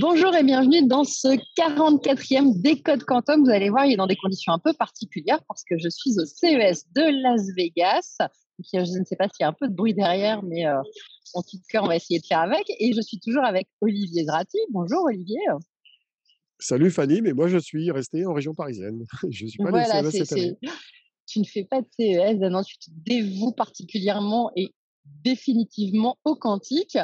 Bonjour et bienvenue dans ce 44e Décode Quantum. Vous allez voir, il est dans des conditions un peu particulières parce que je suis au CES de Las Vegas. Je ne sais pas s'il y a un peu de bruit derrière, mais euh, en tout cas, on va essayer de faire avec. Et je suis toujours avec Olivier Zrati. Bonjour Olivier. Salut Fanny, mais moi je suis resté en région parisienne. Je suis pas voilà, CES cette année. Tu ne fais pas de CES, non, tu te dévoues particulièrement et définitivement au quantique.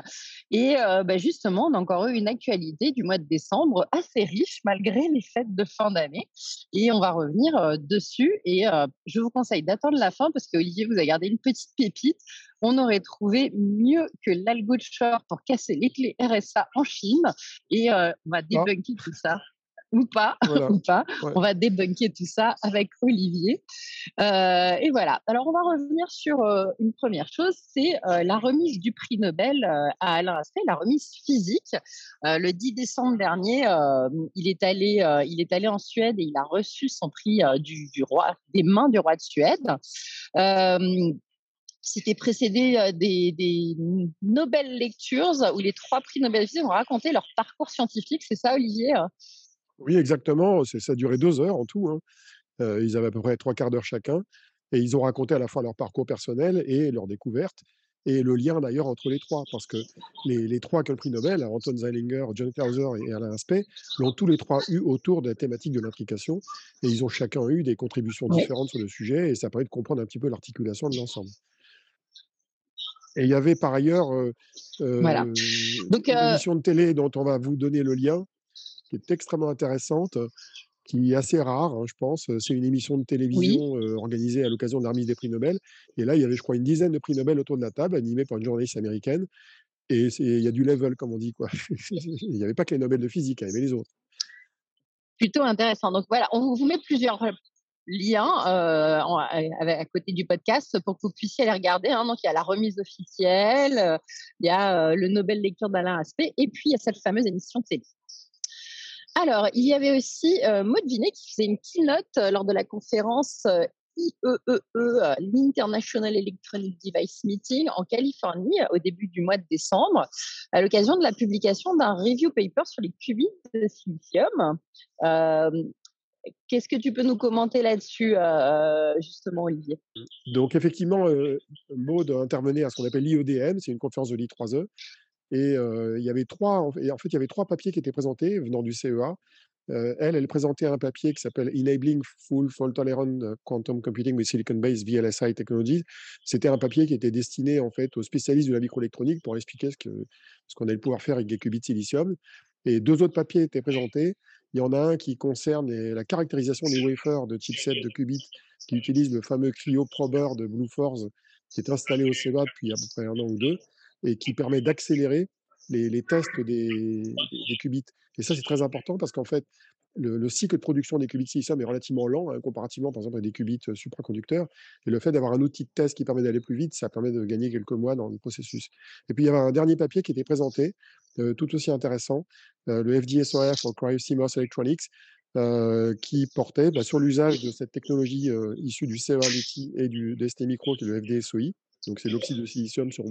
Et euh, bah, justement, on a encore eu une actualité du mois de décembre assez riche malgré les fêtes de fin d'année. Et on va revenir euh, dessus. Et euh, je vous conseille d'attendre la fin parce qu'Olivier vous a gardé une petite pépite. On aurait trouvé mieux que l'algo de short pour casser les clés RSA en Chine. Et on va ah. débunker tout ça ou pas, ou pas. On va débunker tout ça avec Olivier. Euh, et voilà. Alors, on va revenir sur euh, une première chose, c'est euh, la remise du prix Nobel à Alain Aspect, la remise physique. le 10 décembre dernier, il, est allé, il est allé en Suède et il a reçu son prix du, du, roi, des mains du roi de Suède. c'était précédé des, des, Nobel Lectures où les trois prix Nobel ont raconté leur parcours scientifique. C'est ça, Olivier? Oui, exactement. Ça a duré deux heures en tout. Hein. ils avaient à peu près trois quarts d'heure chacun. Et ils ont raconté à la fois leur parcours personnel et leurs découvertes. Et le lien d'ailleurs entre les trois, parce que les, trois qui ont le prix Nobel, Anton Zeilinger, John Clauser et Alain Aspect, l'ont tous les trois eu autour de la thématique de l'intrication. Et ils ont chacun eu des contributions différentes sur le sujet. Et ça permet de comprendre un petit peu l'articulation de l'ensemble. Et il y avait par ailleurs voilà. une émission de télé dont on va vous donner le lien, qui est extrêmement intéressante, qui est assez rare, hein, je pense. C'est une émission de télévision organisée à l'occasion de la remise des prix Nobel. Et là, il y avait, je crois, une dizaine de prix Nobel autour de la table, animés par une journaliste américaine. Et il y a du level, comme on dit. Quoi. il n'y avait pas que les Nobel de physique, il y avait les autres. Plutôt intéressant. Donc voilà, on vous met plusieurs liens à, côté du podcast pour que vous puissiez aller regarder. Hein. Donc il y a la remise officielle, il y a le Nobel lecture d'Alain Aspect, et puis il y a cette fameuse émission de télé. Alors, il y avait aussi euh, Maud Vinet qui faisait une keynote euh, lors de la conférence euh, IEEE, e e, l'International Electronic Device Meeting en Californie au début du mois de décembre, à l'occasion de la publication d'un review paper sur les qubits de silicium. Qu'est-ce que tu peux nous commenter là-dessus, justement, Olivier? Donc, effectivement, Maud intervenait à ce qu'on appelle l'IEDM, c'est une conférence de l'I3E, et il y avait trois, en fait, il y avait trois papiers qui étaient présentés venant du CEA. elle, elle présentait un papier qui s'appelle Enabling Full Fault Tolerant Quantum Computing with Silicon-Based VLSI Technologies. C'était un papier qui était destiné en fait aux spécialistes de la microélectronique pour expliquer ce qu'on allait pouvoir faire avec des qubits silicium. Et deux autres papiers étaient présentés. Il y en a un qui concerne la caractérisation des wafers de chipsets de qubits qui utilisent le fameux Cryo Prober de Bluefors qui est installé au CEA depuis à peu près un an ou deux et qui permet d'accélérer les, tests des, qubits. Et ça, c'est très important parce qu'en fait, le, cycle de production des qubits silicium est relativement lent, hein, comparativement, par exemple, à des qubits euh, supraconducteurs. Et le fait d'avoir un outil de test qui permet d'aller plus vite, ça permet de gagner quelques mois dans le processus. Et puis, il y avait un dernier papier qui était présenté, euh, tout aussi intéressant, euh, le FDSOF for CryOCMOS Electronics, qui portait bah, sur l'usage de cette technologie issue du CEA et du DST Micro, qui est le FDSOI, donc, c'est l'oxyde de silicium sur,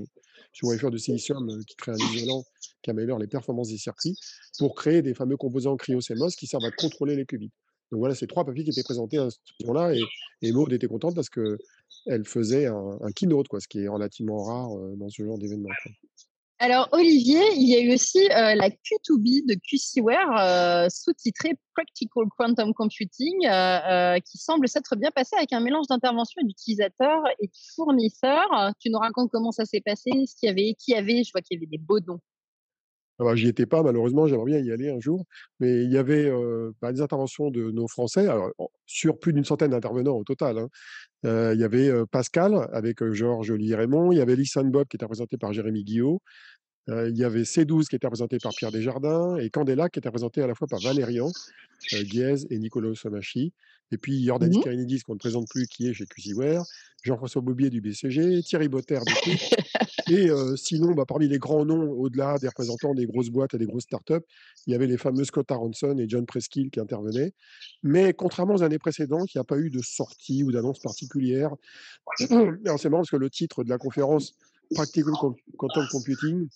sur wafer de silicium euh, qui crée un isolant qui améliore les performances des circuits pour créer des fameux composants cryo-CMOS qui servent à contrôler les qubits. Donc voilà, ces trois papiers qui étaient présentés à ce moment-là et, et Maud était contente parce qu'elle faisait un, un, keynote, quoi, ce qui est relativement rare euh, dans ce genre d'événement. Alors, Olivier, il y a eu aussi euh, la Q2B de QCware, euh, sous-titrée Practical Quantum Computing, euh, qui semble s'être bien passé avec un mélange d'intervention d'utilisateurs et de fournisseurs. Tu nous racontes comment ça s'est passé, ce qu'il y avait, qui avait, je vois qu'il y avait des beaux dons. Alors, ah bah, j'y étais pas, malheureusement, j'aimerais bien y aller un jour. Mais il y avait bah, des interventions de nos Français, sur plus d'une centaine d'intervenants au total. Hein. il y avait Pascal avec Georges Lee-Raymond, il y avait Listen Bob qui était représenté par Jérémy Guillot, il y avait C12 qui était représenté par Pierre Desjardins et Candela qui était représenté à la fois par Valérian Guez et Nicolas Somachi. Et puis Jordan mmh qu'on ne présente plus, qui est chez QCware, Jean-François Bobier du BCG, Thierry Botter du Et sinon, bah, parmi les grands noms, au-delà des représentants des grosses boîtes et des grosses startups, il y avait les fameux Scott Aronson et John Preskill qui intervenaient. Mais contrairement aux années précédentes, il n'y a pas eu de sortie ou d'annonce particulière. c'est marrant parce que le titre de la conférence Practical Quantum Computing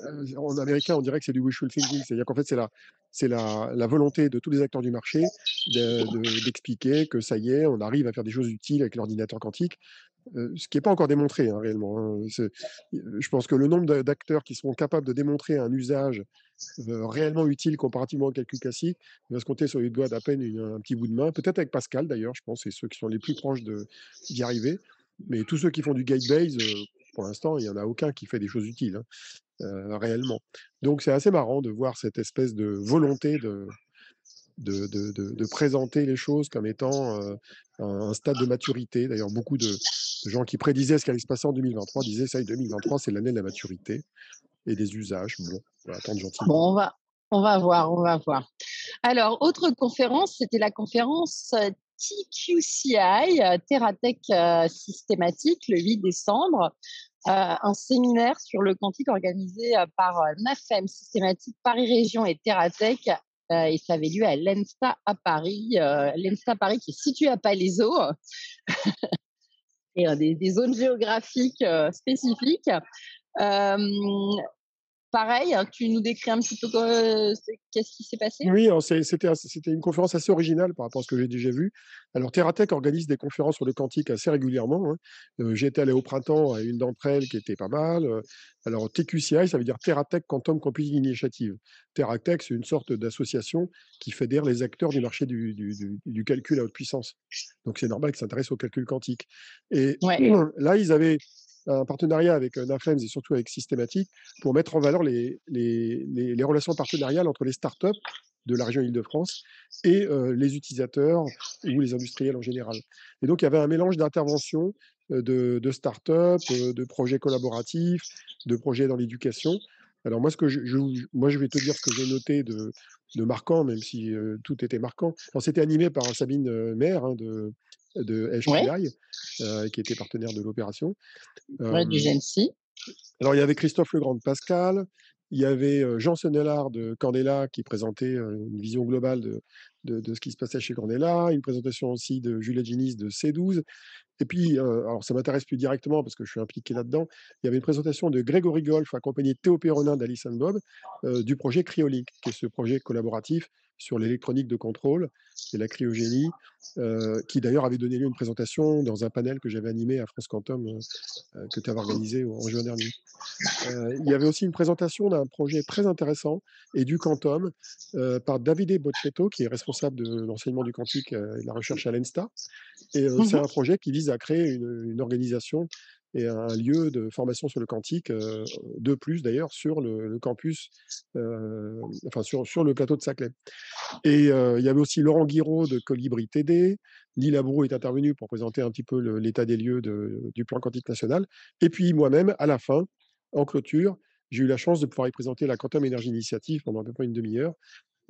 heu, en américain, on dirait que c'est du wishful thinking. C'est-à-dire qu'en fait, c'est la c'est la la volonté de tous les acteurs du marché de de d'expliquer que ça y est, on arrive à faire des choses utiles avec l'ordinateur quantique, heu, ce qui est pas encore démontré, hein, réellement, hein. Je pense que le nombre d'acteurs qui seront capables de démontrer un usage, heu, réellement utile comparativement au calcul classique, va se compter sur les doigts d'à peine un petit bout de main. Peut-être avec Pascal d'ailleurs, je pense, c'est ceux qui sont les plus proches d'y arriver. Mais tous ceux qui font du gate base, heu, pour l'instant, il y en a aucun qui fait des choses utiles, hein, heu, réellement. Donc c'est assez marrant de voir cette espèce de volonté de de de de présenter les choses comme étant, heu, un stade de maturité. D'ailleurs, beaucoup de gens qui prédisaient ce qui allait se passer en 2023 disaient: «Ça y est, 2023, c'est l'année de la maturité et des usages». On va attendre gentiment. Bon, on va on va voir, on va voir. Alors, autre conférence, c'était la conférence, heu, TQCI, heu, Systématique, le 8 décembre. Heu, un séminaire sur le quantique organisé, heu, par, heu, NAFEM Systématique Paris Région et TeraTech, heu, et ça avait lieu à l'ENSTA à Paris, heu, l'ENSTA Paris qui est situé à Palaiseau et des zones géographiques, spécifiques. Pareil, hein, tu nous décris un petit peu c'est qu'est-ce qui s'est passé? Oui, c'était une conférence assez originale par rapport à ce que j'ai déjà vu. Alors TeraTech organise des conférences sur le quantique assez régulièrement, hein. Heu, j'y étais allé au printemps à une d'entre elles qui était pas mal, heu. Alors TQCI, ça veut dire TeraTech Quantum Computing Initiative. TeraTech, c'est une sorte d'association qui fédère les acteurs du marché du du du du calcul à haute puissance. Donc c'est normal qu'ils s'intéressent au calcul quantique et Ouais. là, ils avaient un partenariat avec, heu, NAFEMS et surtout avec Systématique pour mettre en valeur les relations partenariales entre les startups de la région Île-de-France et heu, les utilisateurs ou les industriels en général. Et donc il y avait un mélange d'interventions, heu, de de de projets collaboratifs, de projets dans l'éducation. Alors moi, ce que je je moi, je vais te dire ce que j'ai noté de de marquant, même si, tout était marquant. C'était animé par Sabine, Maire, hein, de de Ouais, HPI, qui était partenaire de l'opération. ouais, du GENSI. alors il y avait Christophe Legrand de Pascal, il y avait, Jean Senelard de Candela qui présentait, une vision globale de de ce qui se passait chez Candela, une présentation aussi de Juliette Ginis de C12 et puis, heu, alors ça m'intéresse plus directement parce que je suis impliqué là-dedans, il y avait une présentation de Grégory Golf accompagné de Théo Péronin d'Alice and Bob, du projet Cryolink, qui est ce projet collaboratif sur l'électronique de contrôle et la cryogénie, heu, qui d'ailleurs avait donné lieu à une présentation dans un panel que j'avais animé à France Quantum, heu heu, que tu avais organisé en juin dernier. Il y avait aussi une présentation d'un projet très intéressant et du quantum, par Davide Bocchetto, qui est responsable de l'enseignement du quantique, et de la recherche à l'ENSTA. Et c'est Mmh un projet qui vise à créer une, une organisation et un lieu de formation sur le quantique, heu, de plus d'ailleurs sur le campus, heu, enfin sur sur le plateau de Saclay. Et heu, il y avait aussi Laurent Guiraud de Colibri TD. Guy Labroue est intervenu pour présenter un petit peu l'état des lieux du plan quantique national. Et puis moi-même, à la fin, en clôture, j'ai eu la chance de pouvoir y présenter la Quantum Energy Initiative pendant à peu près une demi-heure,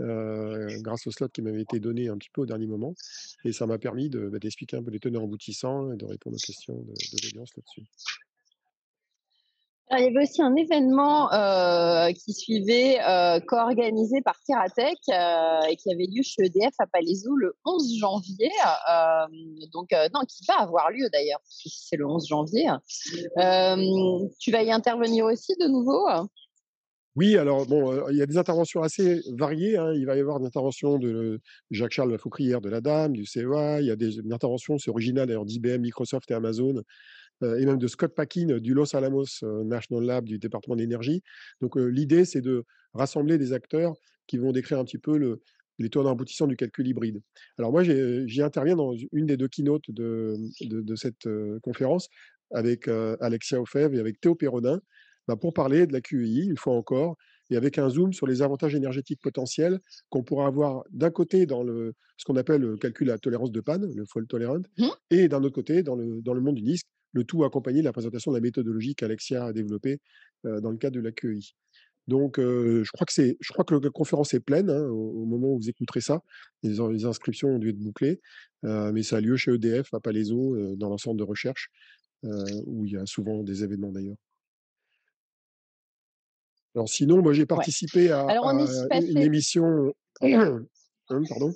heu, grâce au slot qui m'avait été donné un petit peu au dernier moment et ça m'a permis de, bah, d'expliquer un peu les tenants aboutissants et de répondre aux questions de l'audience là-dessus. Il y avait aussi un événement, heu, qui suivait, heu, co-organisé par TeraTech, heu, et qui avait lieu chez EDF à Palaiseau le 11 janvier, donc non, qui va avoir lieu d'ailleurs, puisque c'est le 11 janvier. Tu vas y intervenir aussi de nouveau? Oui, alors bon, il y a des interventions assez variées, hein. Il va y avoir des interventions de Jacques-Charles Lafaucrière de la DAM, du CEA. Il y a des interventions, c'est original d'ailleurs d'IBM, Microsoft et Amazon, et même de Scott Packin du Los Alamos, National Lab du département de l'énergie. Donc, l'idée, c'est de rassembler des acteurs qui vont décrire un petit peu le les tenants aboutissants du calcul hybride. Alors moi, j'y interviens dans une des 2 keynotes de cette, conférence avec, Alexia Ofev et avec Théo Péronin, bah, pour parler de la QEI, une fois encore, et avec un zoom sur les avantages énergétiques potentiels qu'on pourra avoir d'un côté dans le ce qu'on appelle le calcul à tolérance de panne, le fault tolerant, Mmh et d'un autre côté dans le dans le monde du disque, le tout accompagné de la présentation de la méthodologie qu'Alexia a développée, dans le cadre de la QEI. Donc je crois que je crois que la conférence est pleine, hein, au au moment où vous écouterez ça. Les in les inscriptions ont dû être bouclées, mais ça a lieu chez EDF à Palaiseau, heu, dans centre de recherche, où il y a souvent des événements d'ailleurs. Alors sinon, moi j'ai Ouais. participé à Alors une émission hein, pardon?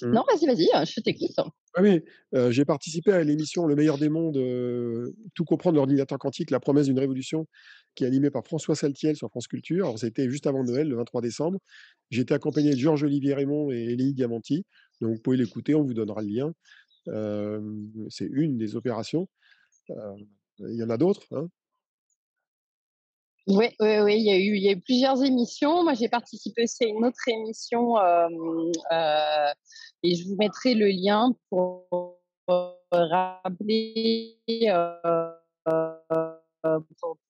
Mmh. Non, vas-y, vas-y, heu, je t'écoute. Ah oui, heu, j'ai participé à l'émission Le meilleur des mondes, heu, Tout comprendre l'ordinateur quantique, la promesse d'une révolution, qui est animée par François Saltiel sur France Culture. Alors c'était juste avant Noël, le 23 décembre. J'étais accompagné de Georges-Olivier Raymond et Eléi Diamanti, donc vous pouvez l'écouter, on vous donnera le lien. Hem, c'est une des opérations. Il y en a d'autres, hein? Oui, oui, oui, il y a eu plusieurs émissions. Moi, j'ai participé aussi à une autre émission, hem, heu et je vous mettrai le lien pour rappeler, heu,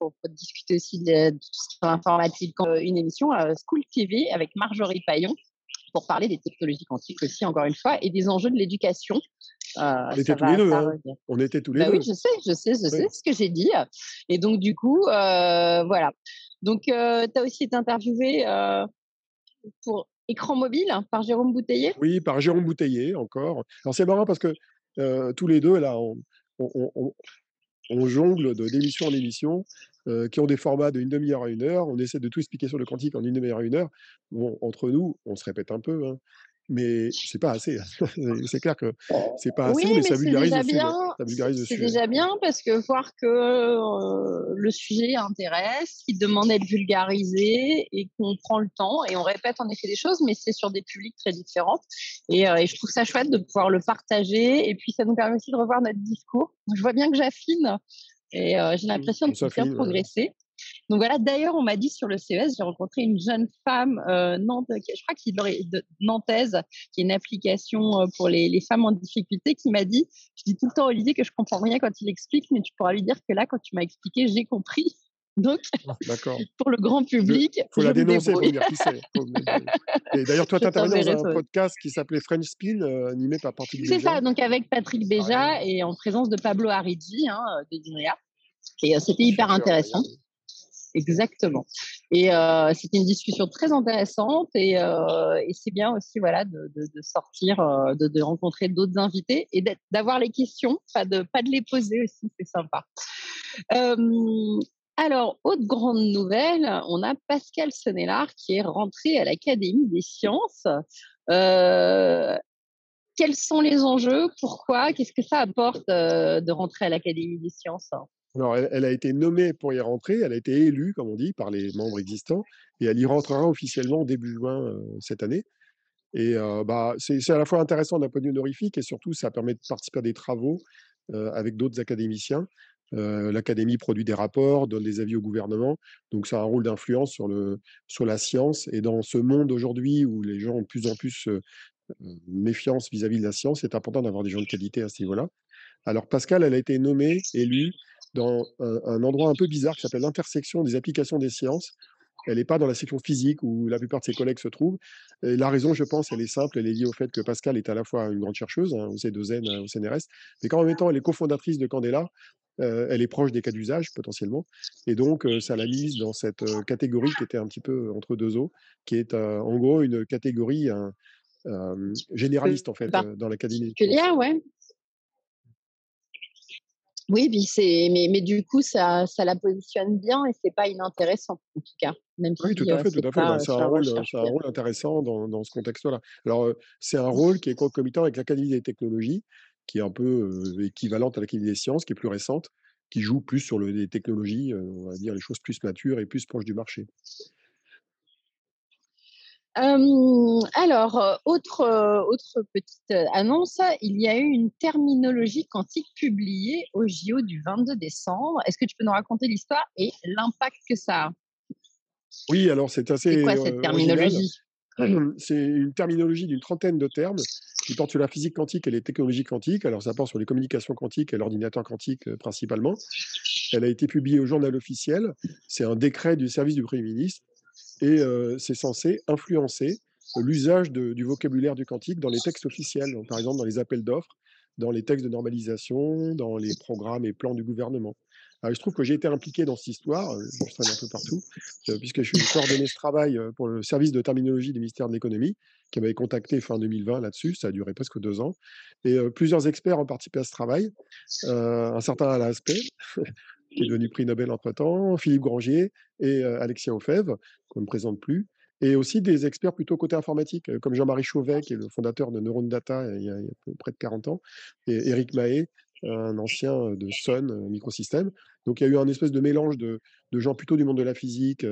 pour discuter aussi de tout ce qui est informatique. Une émission, heu, School TV avec Marjorie Paillon pour parler des technologies quantiques aussi, encore une fois et des enjeux de l'éducation. Heu, On ça était tous les va 2, ça hein. On était tous les Bah oui, 2. je sais, je sais, je Oui. sais ce que j'ai dit et donc du coup, heu, voilà. Donc heu, tu as aussi été interviewé, heu, pour Écran mobile par Jérôme Bouteiller? Oui, par Jérôme Bouteiller encore. Alors c'est marrant parce que, tous les 2 là, on on on on on jongle de d'émission en émission, qui ont des formats de 1/2 heure à 1 heure. On essaie de tout expliquer sur le quantique en 1/2 heure à 1 heure. Bon, entre nous, on se répète un peu, hein, mais c'est pas assez. C'est c'est clair que c'est pas Oui, assez, mais mais ça vulgarise le déjà sujet. bien, Ça c'est vulgarise le c'est sujet. déjà bien parce que voir que, heu, le sujet intéresse, qu'il demande à être vulgarisé et qu'on prend le temps et on répète en effet des choses, mais c'est sur des publics très différents et heu et je trouve ça chouette de pouvoir le partager et puis ça nous permet aussi de revoir notre discours. Je vois bien que j'affine et heu, j'ai l'impression on de ouais. progresser. Donc voilà, d'ailleurs, on m'a dit sur le CES, j'ai rencontré une jeune femme, heu, nant qui je crois qu'il de nantaise, qui est une application, heu, pour les les femmes en difficulté, qui m'a dit: «Je dis tout le temps à Olivier que je comprends rien quand il explique, mais tu pourras lui dire que là, quand tu m'as expliqué, j'ai compris». Donc Ah pour le grand public, faut je la dénoncer, faut dire qui c'est. Faut et d'ailleurs, toi, tu intervenais dans un podcast qui s'appelait French Spin, heu, animé par Patrick C'est Béja. ça, donc avec Patrick. Béja et en présence de Pablo Harigi, hein, heu, d'Edinrea et c'était hyper intéressant. Exactement et heu, c'était une discussion très intéressante et heu et c'est bien aussi, voilà, de sortir, heu, de rencontrer d'autres invités et d'avoir les questions, pas de pas de les poser aussi, c'est sympa. Hem, alors, autre grande nouvelle, on a Pascal Sonnellard qui est rentré à l'Académie des sciences. Quels sont les enjeux? Pourquoi? Qu'est-ce que ça apporte, de rentrer à l'Académie des sciences? Alors elle a été nommée pour y rentrer, elle a été élue, comme on dit, par les membres existants et elle y rentrera officiellement début juin, cette année et bah, c'est à la fois intéressant d'un point de vue honorifique et surtout ça permet de participer à des travaux, avec d'autres académiciens. L'académie produit des rapports, donne des avis au gouvernement, donc ça a un rôle d'influence sur le sur la science et dans ce monde aujourd'hui où les gens ont de plus en plus, méfiance vis-à-vis de la science, c'est important d'avoir des gens de qualité à ce niveau-là. Alors Pascale, elle a été nommée, élue dans un un endroit un peu bizarre qui s'appelle l'intersection des applications des sciences. Elle est pas dans la section physique où la plupart de ses collègues se trouvent et la raison, je pense, elle est simple, elle est liée au fait que Pascale est à la fois une grande chercheuse, hein, au C2N, au CNRS, mais qu'en même temps, elle est cofondatrice de Candela. Heu, elle est proche des cas d'usage potentiellement et donc heu, ça l'a mise dans cette, heu, catégorie qui était un petit peu entre 2 eaux, qui est, en gros une catégorie, généraliste en fait, dans l'Académie ouais. Oui, puis c'est mais mais du coup, ça ça la positionne bien et c'est pas inintéressant, en tout cas, même Oui, tout si, à fait, tout à fait. heu, c'est un rôle, un intéressant dans dans ce contexte-là. Alors, heu, c'est un rôle qui est concomitant avec l'Académie des technologies, qui est un peu, heu, équivalente à l'Académie des sciences, qui est plus récente, qui joue plus sur le les technologies, on va dire les choses plus matures et plus proches du marché. Alors, autre, heu, autre petite, heu, annonce, il y a eu une terminologie quantique publiée au JO du 22 décembre. Est-ce que tu peux nous raconter l'histoire et l'impact que ça a? Oui, alors c'est C'est assez, quoi heu, cette terminologie? C'est une terminologie d'une trentaine de termes qui portent sur la physique quantique et les technologies quantiques. Alors ça porte sur les communications quantiques et l'ordinateur quantique, principalement. Elle a été publiée au Journal officiel. C'est un décret du service du Premier ministre et c'est censé influencer l'usage du vocabulaire du quantique dans les textes officiels, par exemple dans les appels d'offres, dans les textes de normalisation, dans les programmes et plans du gouvernement. Alors se trouve que j'ai été impliqué dans cette histoire, je traîne un peu partout, puisque je coordonnais ce travail, pour le service de terminologie du ministère de l'Économie, qui m'avait contacté fin 2020 là-dessus, ça a duré presque 2 ans et plusieurs experts ont participé à ce travail. Un certain Alain Aspect, qui est devenu prix Nobel entre-temps, Philippe Grangier et heu, Alexia Ofève, qu'on ne présente plus et aussi des experts plutôt côté informatique, comme Jean-Marie Chauvet, qui est le fondateur de Neuron Data il y a, près de 40 ans, et Eric Mahé, un ancien de Sun Microsystems. Donc il y a eu un espèce de mélange de, gens plutôt du monde de la physique,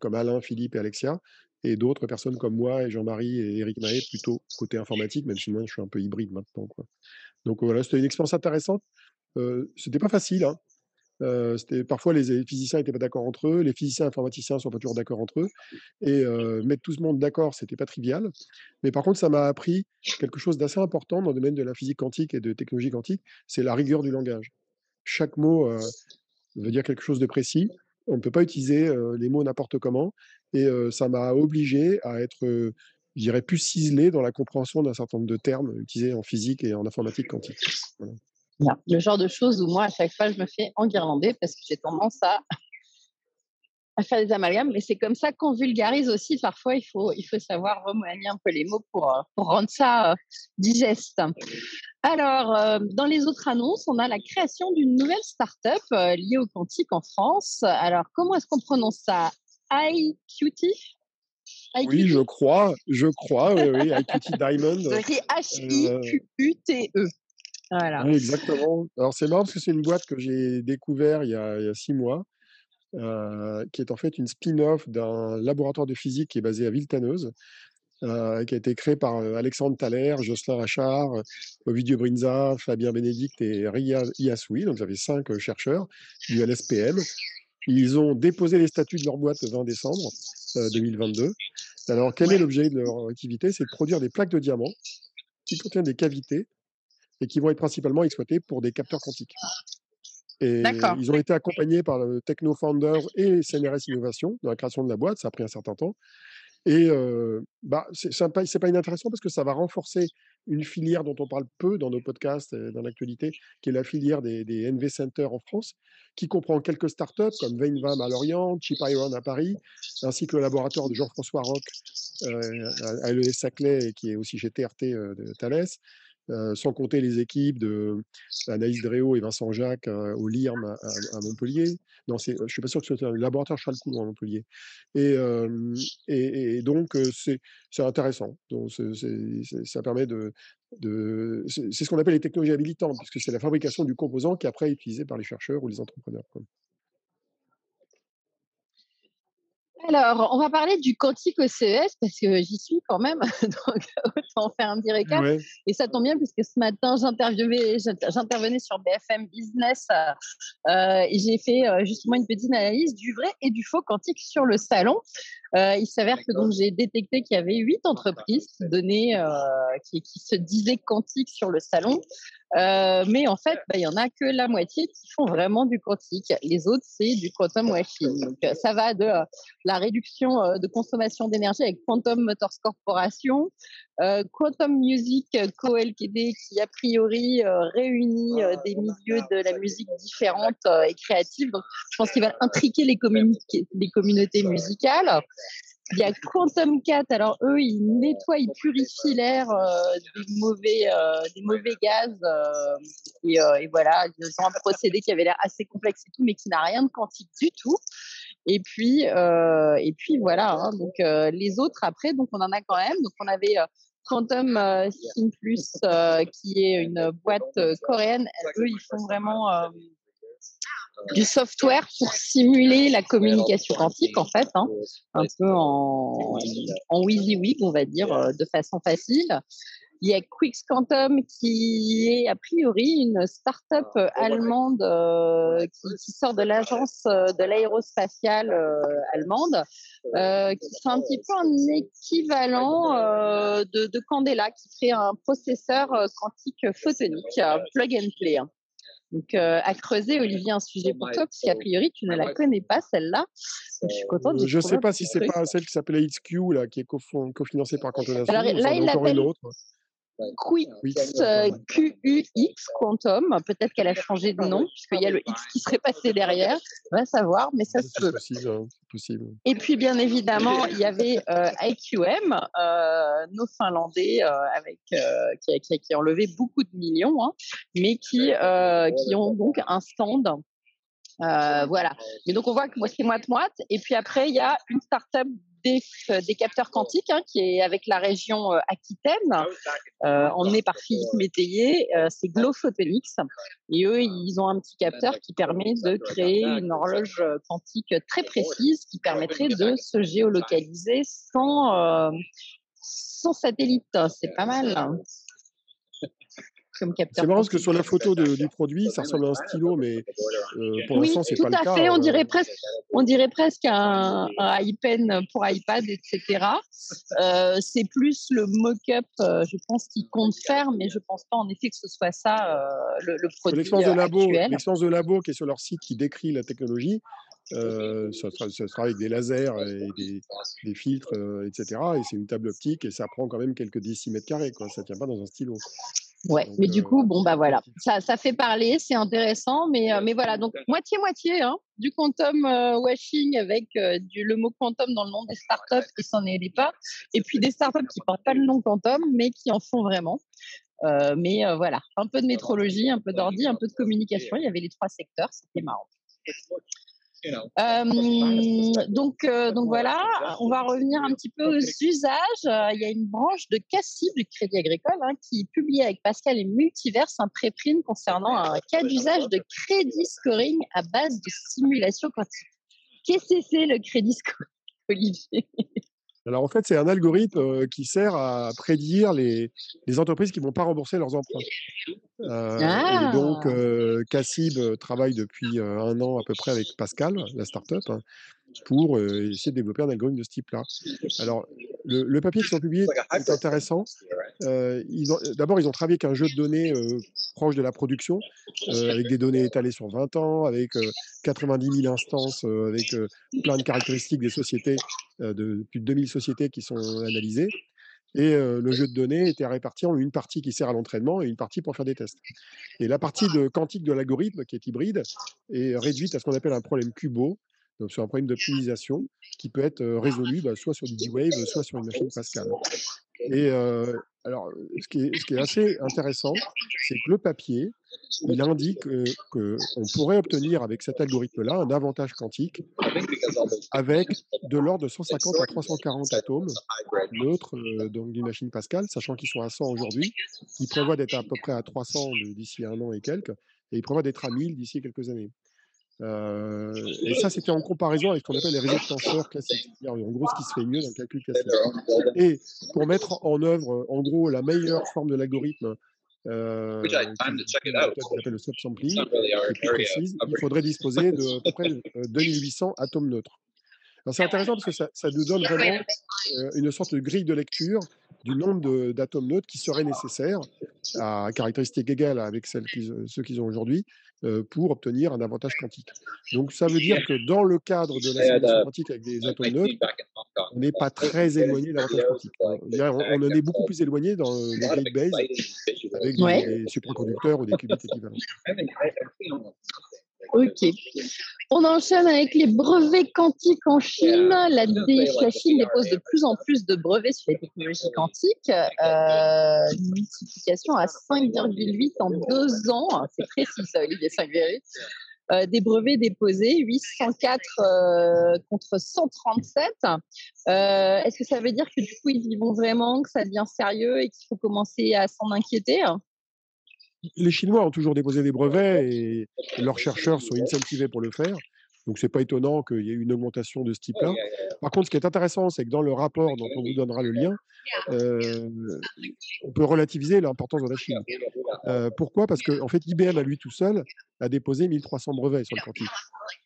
comme Alain, Philippe et Alexia, et d'autres personnes comme moi et Jean-Marie et Eric Mahé, plutôt côté informatique, même si moi je suis un peu hybride maintenant. Quoi. Donc voilà, c'était une expérience intéressante. Euh, c'était pas facile. Hein. Euh, parfois les physiciens n'étaient pas d'accord entre eux, les physiciens informaticiens sont pas toujours d'accord entre eux, et mettre tout ce monde d'accord, c'était pas trivial. Mais par contre, ça m'a appris quelque chose d'assez important dans le domaine de la physique quantique et de technologie quantique, c'est la rigueur du langage. Chaque mot veut dire quelque chose de précis. On ne peut pas utiliser les mots n'importe comment, et ça m'a obligé à être, je dirais, plus ciselé dans la compréhension d'un certain nombre de termes utilisés en physique et en informatique quantique. Le genre de choses où moi, à chaque fois, je me fais enguirlander parce que j'ai tendance à, à faire des amalgames. Mais c'est comme ça qu'on vulgarise aussi. Parfois, il faut, il faut savoir remanier un peu les mots pour, euh, pour rendre ça euh, digeste. Alors, euh, dans les autres annonces, on a la création d'une nouvelle start-up liée au quantique en France. Alors, comment est-ce qu'on prononce ça? IQT oui, je crois, je crois, oui, IQT Diamond. H-I-Q-U-T-E exactement. Alors c'est marrant parce que c'est une boîte que j'ai découvert il y, a, six mois, euh, qui est en fait une spin-off d'un laboratoire de physique qui est basé à Villetaneuse, euh, qui a été créé par euh, Alexandre Thaler, Jocelyn Rachard, Ovidio Brinza, Fabien Bénédicte et Ria Iasoui. Donc j'avais cinq chercheurs du LSPM. Ils ont déposé les statuts de leur boîte le 20 décembre 2022. Alors quel est l'objet de leur activité? C'est de produire des plaques de diamants qui contiennent des cavités et qui vont être principalement exploités pour des capteurs quantiques. Et ils ont été accompagnés par le Techno Founder et CNRS Innovation dans la création de la boîte. Ça a pris un certain temps. Et euh, bah, c'est pas, pas inintéressant parce que ça va renforcer une filière dont on parle peu dans nos podcasts et dans l'actualité, qui est la filière des, des, NV Center en France, qui comprend quelques startups comme Veinvam à Lorient, Chip Iron à Paris, ainsi que le laboratoire de Jean-François Roch euh, à l'ES Saclay, qui est aussi chez TRT euh, de Thales, euh, sans compter les équipes de Anaïs Dréau et Vincent Jacques euh, au LIRM à, Montpellier. Non, je ne suis pas sûr que ce soit le laboratoire Chalcourt à Montpellier. Et, et, donc, c'est intéressant. Donc, ça permet de. de c'est ce qu'on appelle les technologies habilitantes, puisque c'est la fabrication du composant qui est après utilisé par les chercheurs ou les entrepreneurs. Alors, on va parler du quantique au CES parce que j'y suis quand même, donc autant faire un petit récap. Et ça tombe bien puisque ce matin, j'intervenais sur BFM Business euh, et j'ai fait euh, justement une petite analyse du vrai et du faux quantique sur le salon. Euh, il s'avère que donc j'ai détecté qu'il y avait huit entreprises qui donnaient, qui, qui, se disaient quantiques sur le salon. Euh, mais en fait, bah, il y en a que la moitié qui font vraiment du quantique. Les autres, c'est du quantum washing. Donc, euh, ça va de euh, la réduction de consommation d'énergie avec Quantum Motors Corporation, Quantum Music Co. Ltd, qui a priori réunit des milieux de la musique différentes et créatives. Donc, je pense qu'il va intriquer les, les communautés musicales. Il y a Quantum Cat. Alors eux, ils nettoient, ils purifient l'air euh, des mauvais, euh, des mauvais gaz. Euh, et, voilà, ils ont un procédé qui avait l'air assez complexe et tout, mais qui n'a rien de quantique du tout. Et puis, et puis voilà. Hein. donc les autres après, donc on en a quand même. Donc on avait Quantum Sim Plus, qui est une boîte coréenne. Eux, ils font vraiment du software pour simuler la communication quantique, en fait, hein, un peu en, en WYSIWYG, on va dire, euh, de façon facile. Il y a Quix Quantum qui est a priori une start-up allemande euh, qui, sort de l'agence euh, de l'aérospatiale allemande, qui fait un petit peu un équivalent de, de, Candela, qui fait un processeur quantique photonique, plug and play. Donc, euh, à creuser, Olivier, un sujet pour toi, parce qu'a priori, tu ne la connais pas, celle-là. je suis contente. Euh, je ne sais pas si c'est pas celle qui s'appelait là, qui est cofinancée par Cantonation. Alors là, il l'appelle QX, euh, QUX Quantum. Peut-être qu'elle a changé de nom, puisqu'il y a le X qui serait passé derrière. On va savoir, mais ça se peut. Hein, possible, Et puis, bien évidemment, il y avait euh, IQM, euh, nos Finlandais, avec, qui, qui, qui, ont levé beaucoup de millions, hein, mais qui, qui ont donc un stand. voilà. Et donc, on voit que moi, c'est moite-moite. Et puis après, il y a une start-up des, des, capteurs quantiques, hein, qui est avec la région Aquitaine, emmené par Philippe Métayer, c'est Glophotonics. Et eux, ils ont un petit capteur qui permet de créer une horloge quantique très précise qui permettrait de se géolocaliser sans, sans satellite. C'est pas mal. C'est marrant parce que sur la photo du produit, ça ressemble à un stylo, mais euh, pour l'instant, c'est pas le cas. Tout à fait, on dirait presque, on dirait presque un, iPen pour iPad, etc. Euh, c'est plus le mock-up, euh, je pense, qui compte faire, mais je pense pas en effet que ce soit ça le, le, produit L'expérience de labo, l'expérience de labo qui est sur leur site qui décrit la technologie. Euh, ça, sera, avec des lasers et des, des filtres, etc. Et c'est une table optique et ça prend quand même quelques décimètres carrés. Quoi. Ça ne tient pas dans un stylo. Ouais, mais du coup, bon, bah voilà, ça, ça fait parler, c'est intéressant, mais, mais voilà, donc moitié-moitié, hein, du quantum washing avec du, le mot quantum dans le nom des startups qui s'en est pas, et puis des startups qui ne portent pas le nom quantum, mais qui en font vraiment. mais voilà, un peu de métrologie, un peu d'ordi, un peu de communication, il y avait les trois secteurs, c'était marrant. Euh, donc, euh, donc voilà, on va revenir un petit peu aux usages. Il y a une branche de CACIB du Crédit Agricole hein, qui publie avec Pascal et Multiverse un préprint concernant un cas d'usage de crédit scoring à base de simulation quantique. Qu'est-ce que c'est le crédit scoring, Olivier? Alors en fait, c'est un algorithme qui sert à prédire les, entreprises qui ne vont pas rembourser leurs emprunts. Et donc, ah! Cassib travaille depuis un an à peu près avec Pascal, la startup, hein, pour essayer de développer un algorithme de ce type-là. Alors, le, papier qu'ils ont publié est intéressant. D'abord, ils ont travaillé avec un jeu de données proche de la production, avec des données étalées sur 20 ans, avec 90 000 instances, avec plein de caractéristiques des sociétés, de plus de 2000 sociétés qui sont analysées. Et le jeu de données était réparti en une partie qui sert à l'entraînement et une partie pour faire des tests. Et la partie de quantique de l'algorithme, qui est hybride, est réduite à ce qu'on appelle un problème cubo, donc c'est un problème d'optimisation qui peut être résolu bah, soit sur du D-Wave, soit sur une machine Pascal. Et alors, ce qui, est, qui, assez intéressant, c'est que le papier, il indique qu'on pourrait obtenir avec cet algorithme-là un avantage quantique avec de l'ordre de 150 à 340 atomes neutres donc d'une machine Pascal, sachant qu'ils sont à 100 aujourd'hui. Ils prévoient d'être à peu près à 300 d'ici un an et quelques, et ils prévoient d'être à 1000 d'ici quelques années. Euh, et ça, c'était en comparaison avec ce qu'on appelle les réseaux de tenseurs classiques. En gros, ce qui se fait mieux dans le calcul classique. Et pour mettre en œuvre, en gros, la meilleure forme de l'algorithme, euh, qui s'appelle le subsampling, plus précise, il faudrait disposer de à peu près 2800 euh, atomes neutres. C'est intéressant parce que ça, ça, nous donne vraiment une sorte de grille de lecture du nombre d'atomes neutres qui seraient nécessaires à caractéristiques égales avec celles ceux qu'ils ont aujourd'hui euh, pour obtenir un avantage quantique. Donc ça veut dire que dans le cadre de la simulation quantique avec des atomes neutres, on n'est pas très éloigné de l'avantage quantique. On, en est beaucoup plus éloigné dans les gate base avec des, supraconducteurs ou des qubits équivalents. Ok. On enchaîne avec les brevets quantiques en Chine. La, Chine dépose de plus en plus de brevets sur les technologies quantiques. Euh, une multiplication à 5,8 en deux ans. C'est précis ça, Olivier, 5,8. Euh, des brevets déposés, 804 euh, contre 137. Est-ce que ça veut dire que du coup, ils y vont vraiment, que ça devient sérieux et qu'il faut commencer à s'en inquiéter? Les Chinois ont toujours déposé des brevets et leurs chercheurs sont incentivés pour le faire. Donc, ce n'est pas étonnant qu'il y ait une augmentation de ce type-là. Par contre, ce qui est intéressant, c'est que dans le rapport dont on vous donnera le lien, euh, on peut relativiser l'importance de la Chine. Euh, pourquoi? Parce qu'en en fait, IBM, à lui tout seul, a déposé 1300 brevets sur le quantique.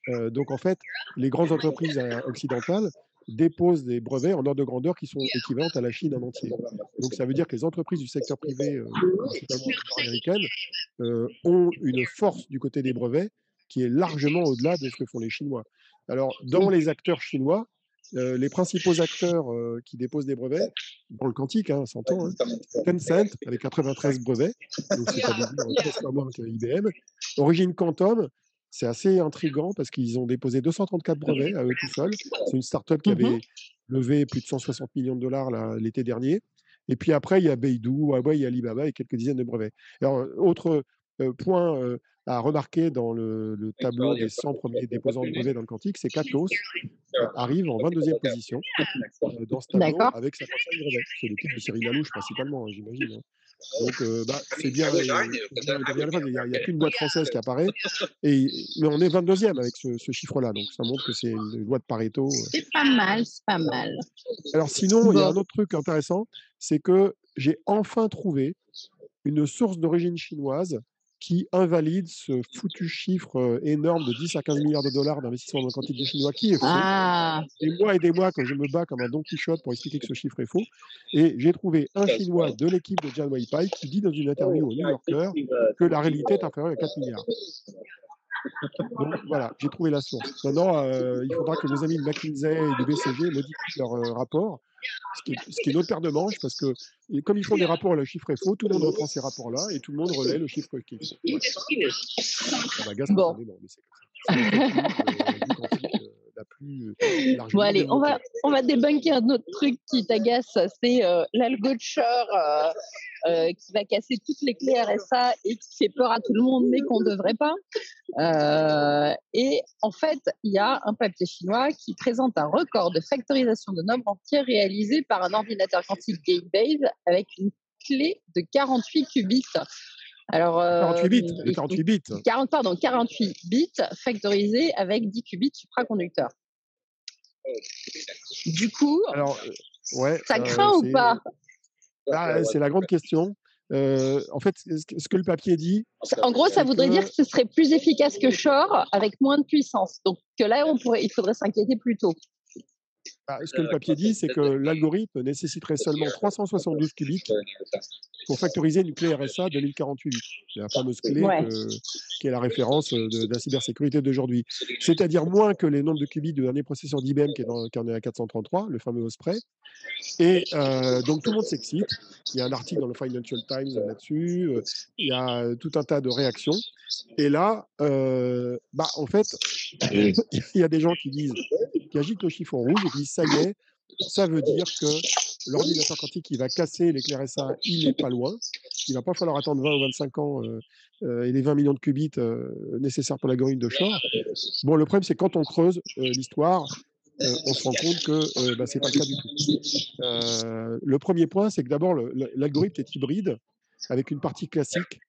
Euh, donc, en fait, les grandes entreprises occidentales déposent des brevets en ordre de grandeur qui sont équivalentes à la Chine en entier. Donc ça veut dire que les entreprises du secteur privé, euh, américaines, euh, ont une force du côté des brevets qui est largement au-delà de ce que font les Chinois. Alors, dans les acteurs chinois, euh, les principaux acteurs qui déposent des brevets, dans le quantique, hein, s'entend, hein, Tencent avec 93 brevets, donc c'est à dire presque moins qu'IBM, Origine Quantum c'est assez intriguant parce qu'ils ont déposé 234 brevets à eux tout seuls. C'est une start-up qui mmh avait levé plus de 160 millions de dollars l'été dernier. Et puis après, il y a Beidou, Huawei, Alibaba et quelques dizaines de brevets. Alors, autre, point à remarquer dans le, le tableau des 100 premiers déposants de brevets dans le quantique, c'est qu'Atos arrive en 22e position dans ce tableau avec 55 brevets. C'est l'équipe de Cyril Lalouche principalement, hein, j'imagine. Hein. Donc, euh, bah, c'est bien. Il n'y a, qu'une boîte française qui apparaît. Et, mais on est 22e avec ce, chiffre-là. Donc, ça montre que c'est une loi de Pareto. Euh. C'est pas mal, c'est pas mal. Alors, sinon, il y a un autre truc intéressant c'est que j'ai enfin trouvé une source d'origine chinoise qui invalide ce foutu chiffre énorme de 10 à 15 milliards de dollars d'investissement dans le quantité chinois qui est faux. Ah. Des mois et des mois que je me bats comme un Don Quichotte pour expliquer que ce chiffre est faux. Et j'ai trouvé un Chinois de l'équipe de Jan Weipai qui dit dans une interview au New Yorker que la réalité est inférieure à 4 milliards. Donc voilà, j'ai trouvé la source. Maintenant, il faudra que nos amis de McKinsey et du BCG modifient leur rapport ce qui, est, ce une autre paire de manches, parce que comme ils font des rapports, le chiffre est faux, tout le monde reprend ces rapports-là et tout le monde relaie le chiffre qui est faux. bon. la plus euh, Bon, allez, on va, on va débunker un autre truc qui t'agace, c'est euh, euh, euh, qui va casser toutes les clés RSA et qui fait peur à tout le monde, mais qu'on ne devrait pas. Euh, et en fait, il y a un papier chinois qui présente un record de factorisation de nombres entiers réalisé par un ordinateur quantique gate-based avec une clé de 48 qubits. Alors, 48 bits, 48 bits. 40, pardon, 48 bits factorisés avec 10 qubits supraconducteurs. Du coup, Alors, ouais, ça craint ou pas? Ah, c'est la grande question. en fait, ce que le papier dit. En gros, ça voudrait dire que ce serait plus efficace que Shor avec moins de puissance. Donc que là, on pourrait, il faudrait s'inquiéter plus tôt. Bah, ce que le papier dit, c'est que l'algorithme nécessiterait seulement 372 qubits pour factoriser une clé RSA de 1048. C'est la fameuse clé qui est la référence de, la cybersécurité d'aujourd'hui. C'est-à-dire moins que les nombres de qubits du dernier processeur d'IBM qui, qui, en est à 433, le fameux Osprey. Et euh, donc tout le monde s'excite. Il y a un article dans le Financial Times là-dessus. Il y a tout un tas de réactions. Et là, euh, bah, en fait, il y a des gens qui disent qui agitent le chiffon rouge et qui disent ça y est, ça veut dire que l'ordinateur quantique qui va casser l'éclair SA, il n'est pas loin. Il va pas falloir attendre 20 ou 25 ans euh, euh, et les 20 millions de qubits euh, nécessaires pour l'algorithme de Shor. Bon, le problème, c'est quand on creuse l'histoire, on se rend compte que bah, ce n'est pas le cas du tout. le premier point, c'est que d'abord, l'algorithme est hybride avec une partie classique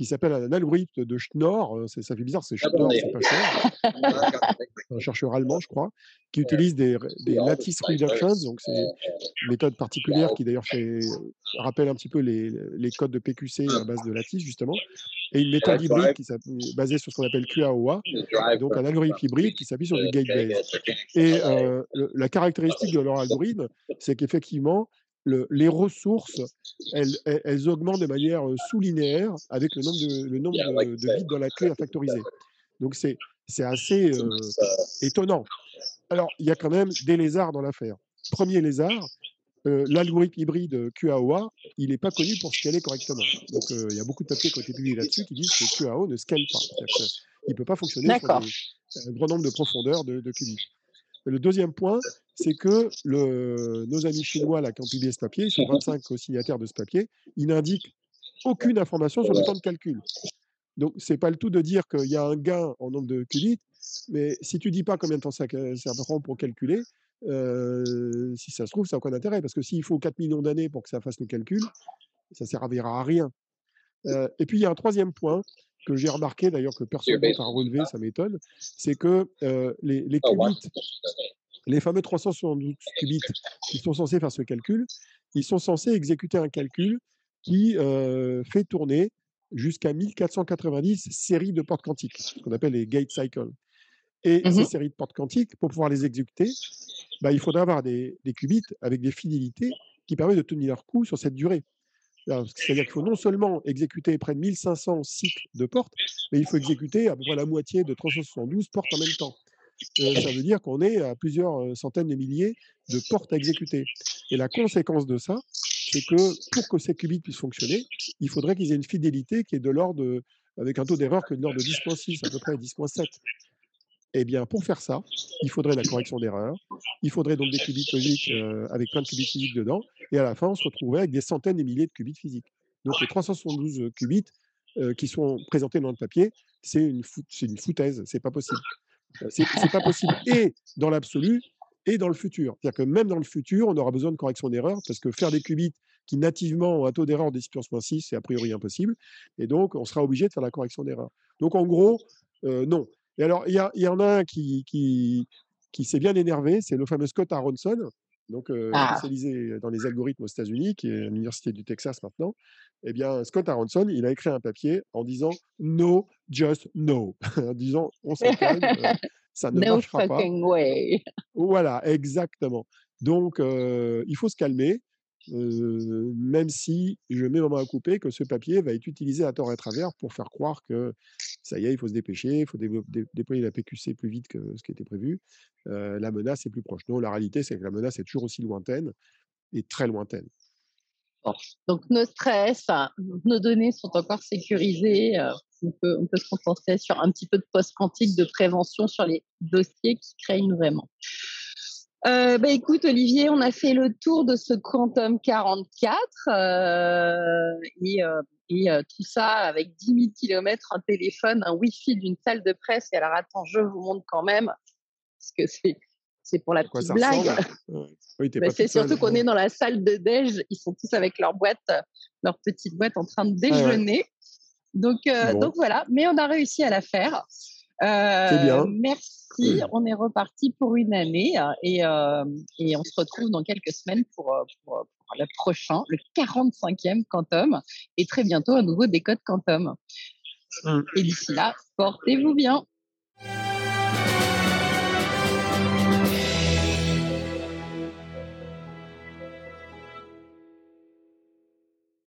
qui s'appelle un algorithme de Schnorr. Euh, ça fait bizarre, c'est Schnorr, c'est pas cher. un chercheur allemand, je crois, qui utilise des, des lattice reductions. Donc, c'est une méthode particulière qui d'ailleurs fait, rappelle un petit peu les, les, codes de PQC à base de lattice, justement. Et une méthode hybride qui basée sur ce qu'on appelle QAOA. Donc, un algorithme hybride qui s'appuie sur du gate-based. Et euh, la caractéristique de leur algorithme, c'est qu'effectivement, les ressources, elles, augmentent de manière sous-linéaire avec le nombre de, le nombre de, bits dans la clé à factoriser. Donc c'est assez étonnant. Alors, il y a quand même des lézards dans l'affaire. Premier lézard, l'algorithme hybride QAOA, il n'est pas connu pour scaler correctement. Donc, il y a beaucoup de papiers qui ont été publiés là-dessus qui disent que QAO ne scale pas. Il ne peut pas fonctionner sur un grand nombre de profondeurs de, de qubits. Le deuxième point, c'est que le, nos amis chinois là, qui ont publié ce papier, ils sont 25 co-signataires de ce papier, ils n'indiquent aucune information sur le temps de calcul. Donc, ce n'est pas le tout de dire qu'il y a un gain en nombre de qubits, mais si tu ne dis pas combien de temps ça, prend pour calculer, euh, si ça se trouve, ça n'a aucun intérêt, parce que s'il faut 4 millions d'années pour que ça fasse le calcul, ça ne servira à rien. Euh, et puis, il y a un troisième point que j'ai remarqué, d'ailleurs que personne n'a relevé, ça m'étonne, c'est que euh, les, les, oh, qubits les fameux 372 qubits qui sont censés faire ce calcul, ils sont censés exécuter un calcul qui euh, fait tourner jusqu'à 1490 séries de portes quantiques, ce qu'on appelle les gate cycles. Et mmh ces séries de portes quantiques, pour pouvoir les exécuter, bah, il faudra avoir des, qubits avec des fidélités qui permettent de tenir leur coup sur cette durée. C'est-à-dire qu'il faut non seulement exécuter près de 1500 cycles de portes, mais il faut exécuter à peu près la moitié de 372 portes en même temps ça veut dire qu'on est à plusieurs centaines de milliers de portes à exécuter. Et la conséquence de ça, c'est que pour que ces qubits puissent fonctionner, il faudrait qu'ils aient une fidélité qui est de l'ordre, avec un taux d'erreur que de l'ordre de 10.6, à peu près 10.7. Eh bien, pour faire ça, il faudrait la correction d'erreur, il faudrait donc des qubits logiques avec plein de qubits physiques dedans, et à la fin, on se retrouverait avec des centaines de milliers de qubits physiques. Donc les 372 qubits, qui sont présentés dans le papier, c'est une, une foutaise, c'est pas possible. C'est pas possible. Et dans l'absolu, et dans le futur. C'est-à-dire que même dans le futur, on aura besoin de correction d'erreur parce que faire des qubits qui nativement ont un taux d'erreur de 10 puissance 6, c'est a priori impossible. Et donc, on sera obligé de faire la correction d'erreur. Donc, en gros, euh, non. Et alors, il y, en a un qui, qui, qui s'est bien énervé, c'est le fameux Scott Aronson, donc euh, ah. spécialisé dans les algorithmes aux États-Unis, qui est à l'Université du Texas maintenant. Eh bien, Scott Aronson, il a écrit un papier en disant No, just no. en disant on s'en calme, euh, ça ne marchera pas. Way. Voilà, exactement. Donc, il faut se calmer, même si je mets ma main à couper que ce papier va être utilisé à tort et à travers pour faire croire que ça y est, il faut se dépêcher, il faut déployer la PQC plus vite que ce qui était prévu. la menace est plus proche. Non, la réalité, c'est que la menace est toujours aussi lointaine et très lointaine. Donc, nos stress, nos données sont encore sécurisées. on, peut, on peut se concentrer sur un petit peu de post-quantique, de prévention sur les dossiers qui craignent vraiment. Euh, bah, écoute, Olivier, on a fait le tour de ce Quantum 44 euh, et, euh, et euh, tout ça avec 10 000 km, un téléphone, un Wi-Fi d'une salle de presse. Et alors, attends, je vous montre quand même, parce que c'est c'est pour la petite blague. Bah, c'est surtout qu'on est dans la salle de déj, ils sont tous avec leur boîte, leur petite boîte en train de déjeuner. Donc, donc voilà, mais on a réussi à la faire. Euh, bien. Merci, on est reparti pour une année et, euh, et on se retrouve dans quelques semaines pour, pour, le prochain, le 45e Quantum et très bientôt à nouveau des codes Quantum. Mmh. Et d'ici là, portez-vous bien.